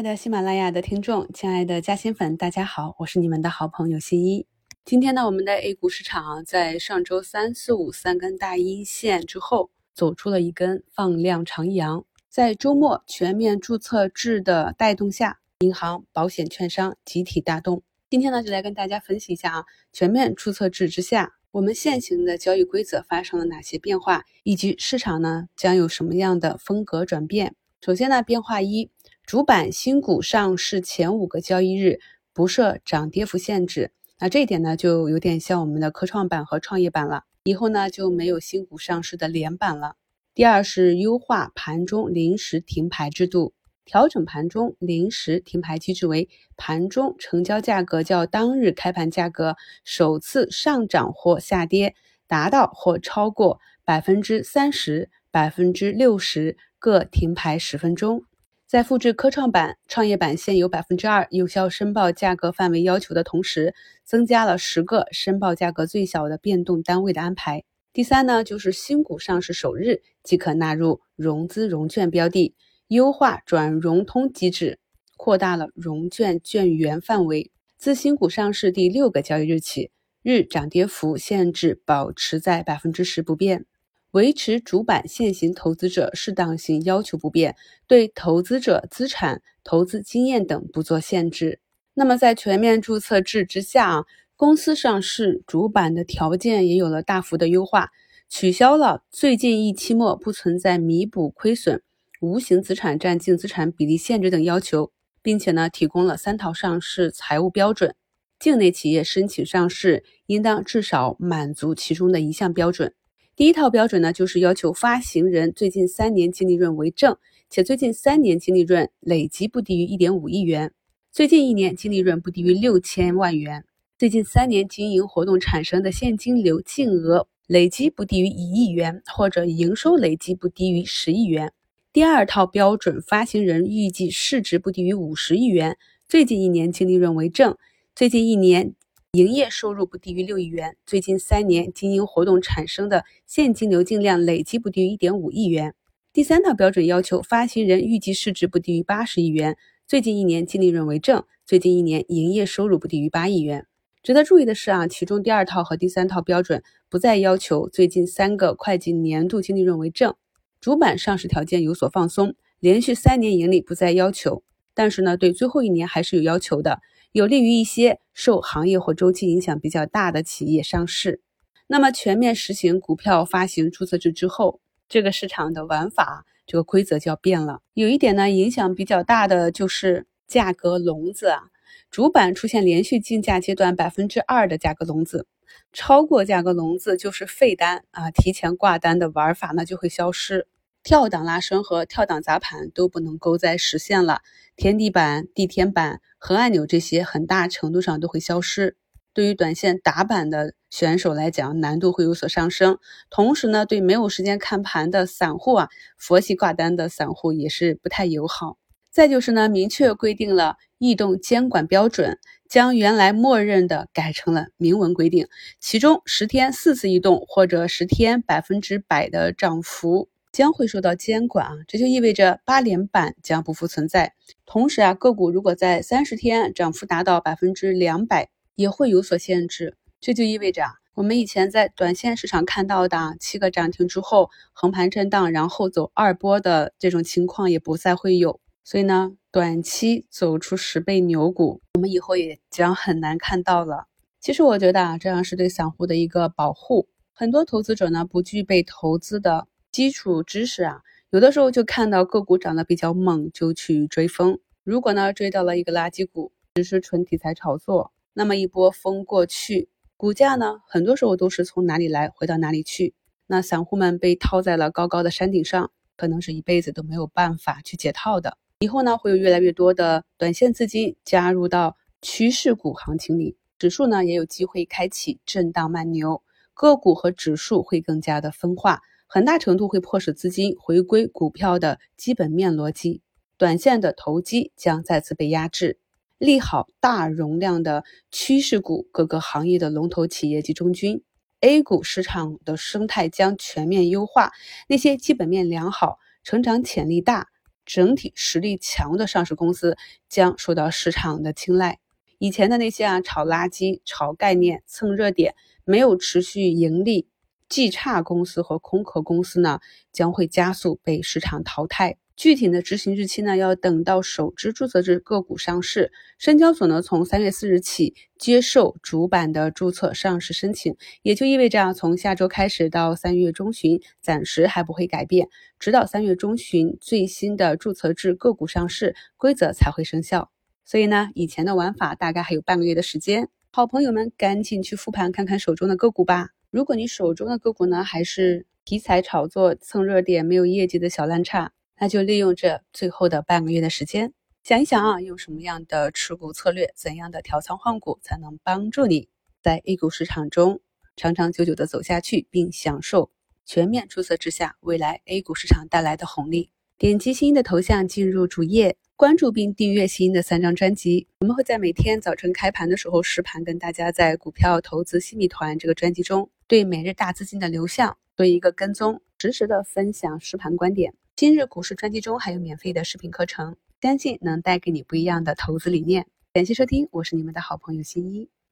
爱的喜马拉雅的听众，亲爱的嘉兴粉，大家好，我是你们的好朋友新一。今天呢，我们的 A 股市场在上周三四五三根大阴线之后，走出了一根放量长阳。在周末全面注册制的带动下，银行、保险、券商集体大动。今天呢，就来跟大家分析一下啊，全面注册制之下，我们现行的交易规则发生了哪些变化，以及市场呢将有什么样的风格转变。首先呢，变化一。主板新股上市前五个交易日不设涨跌幅限制，那这一点呢就有点像我们的科创板和创业板了。以后呢就没有新股上市的连板了。第二是优化盘中临时停牌制度，调整盘中临时停牌机制为盘中成交价格较当日开盘价格首次上涨或下跌达到或超过百分之三十、百分之六十，各停牌十分钟。在复制科创板、创业板现有百分之二有效申报价格范围要求的同时，增加了十个申报价格最小的变动单位的安排。第三呢，就是新股上市首日即可纳入融资融券标的，优化转融通机制，扩大了融券券源范围。自新股上市第六个交易日起，日涨跌幅限制保持在百分之十不变。维持主板现行投资者适当性要求不变，对投资者资产、投资经验等不做限制。那么在全面注册制之下啊，公司上市主板的条件也有了大幅的优化，取消了最近一期末不存在弥补亏损、无形资产占净资产比例限制等要求，并且呢提供了三套上市财务标准，境内企业申请上市应当至少满足其中的一项标准。第一套标准呢，就是要求发行人最近三年净利润为正，且最近三年净利润累计不低于一点五亿元，最近一年净利润不低于六千万元，最近三年经营活动产生的现金流净额累计不低于一亿元，或者营收累计不低于十亿元。第二套标准，发行人预计市值不低于五十亿元，最近一年净利润为正，最近一年。营业收入不低于六亿元，最近三年经营活动产生的现金流净量累计不低于一点五亿元。第三套标准要求，发行人预计市值不低于八十亿元，最近一年净利润为正，最近一年营业收入不低于八亿元。值得注意的是啊，其中第二套和第三套标准不再要求最近三个会计年度净利润为正，主板上市条件有所放松，连续三年盈利不再要求，但是呢，对最后一年还是有要求的。有利于一些受行业或周期影响比较大的企业上市。那么，全面实行股票发行注册制之后，这个市场的玩法，这个规则就要变了。有一点呢，影响比较大的就是价格笼子啊，主板出现连续竞价阶段百分之二的价格笼子，超过价格笼子就是废单啊，提前挂单的玩法呢就会消失。跳档拉升和跳档砸盘都不能够再实现了，天地板、地天板、横按钮这些很大程度上都会消失。对于短线打板的选手来讲，难度会有所上升。同时呢，对没有时间看盘的散户啊，佛系挂单的散户也是不太友好。再就是呢，明确规定了异动监管标准，将原来默认的改成了明文规定，其中十天四次异动或者十天百分之百的涨幅。将会受到监管啊，这就意味着八连板将不复存在。同时啊，个股如果在三十天涨幅达到百分之两百，也会有所限制。这就意味着啊，我们以前在短线市场看到的七个涨停之后横盘震荡，然后走二波的这种情况也不再会有。所以呢，短期走出十倍牛股，我们以后也将很难看到了。其实我觉得啊，这样是对散户的一个保护。很多投资者呢，不具备投资的。基础知识啊，有的时候就看到个股涨得比较猛，就去追风。如果呢追到了一个垃圾股，只是纯题材炒作，那么一波风过去，股价呢很多时候都是从哪里来回到哪里去。那散户们被套在了高高的山顶上，可能是一辈子都没有办法去解套的。以后呢会有越来越多的短线资金加入到趋势股行情里，指数呢也有机会开启震荡慢牛，个股和指数会更加的分化。很大程度会迫使资金回归股票的基本面逻辑，短线的投机将再次被压制。利好大容量的趋势股，各个行业的龙头企业及中军，A 股市场的生态将全面优化。那些基本面良好、成长潜力大、整体实力强的上市公司将受到市场的青睐。以前的那些啊炒垃圾、炒概念、蹭热点、没有持续盈利、绩差公司和空壳公司呢，将会加速被市场淘汰。具体的执行日期呢，要等到首只注册制个股上市。深交所呢，从三月四日起接受主板的注册上市申请，也就意味着啊，从下周开始到三月中旬，暂时还不会改变，直到三月中旬最新的注册制个股上市规则才会生效。所以呢，以前的玩法大概还有半个月的时间，好朋友们赶紧去复盘看看手中的个股吧。如果你手中的个股呢，还是题材炒作、蹭热点、没有业绩的小烂差。那就利用这最后的半个月的时间，想一想啊，用什么样的持股策略，怎样的调仓换股，才能帮助你在 A 股市场中长长久久的走下去，并享受全面注册之下未来 A 股市场带来的红利。点击新的头像进入主页，关注并订阅新一的三张专辑。我们会在每天早晨开盘的时候实盘，跟大家在股票投资新米团这个专辑中，对每日大资金的流向做一个跟踪，实时的分享实盘观点。今日股市专辑中还有免费的视频课程，相信能带给你不一样的投资理念。感谢收听，我是你们的好朋友新一。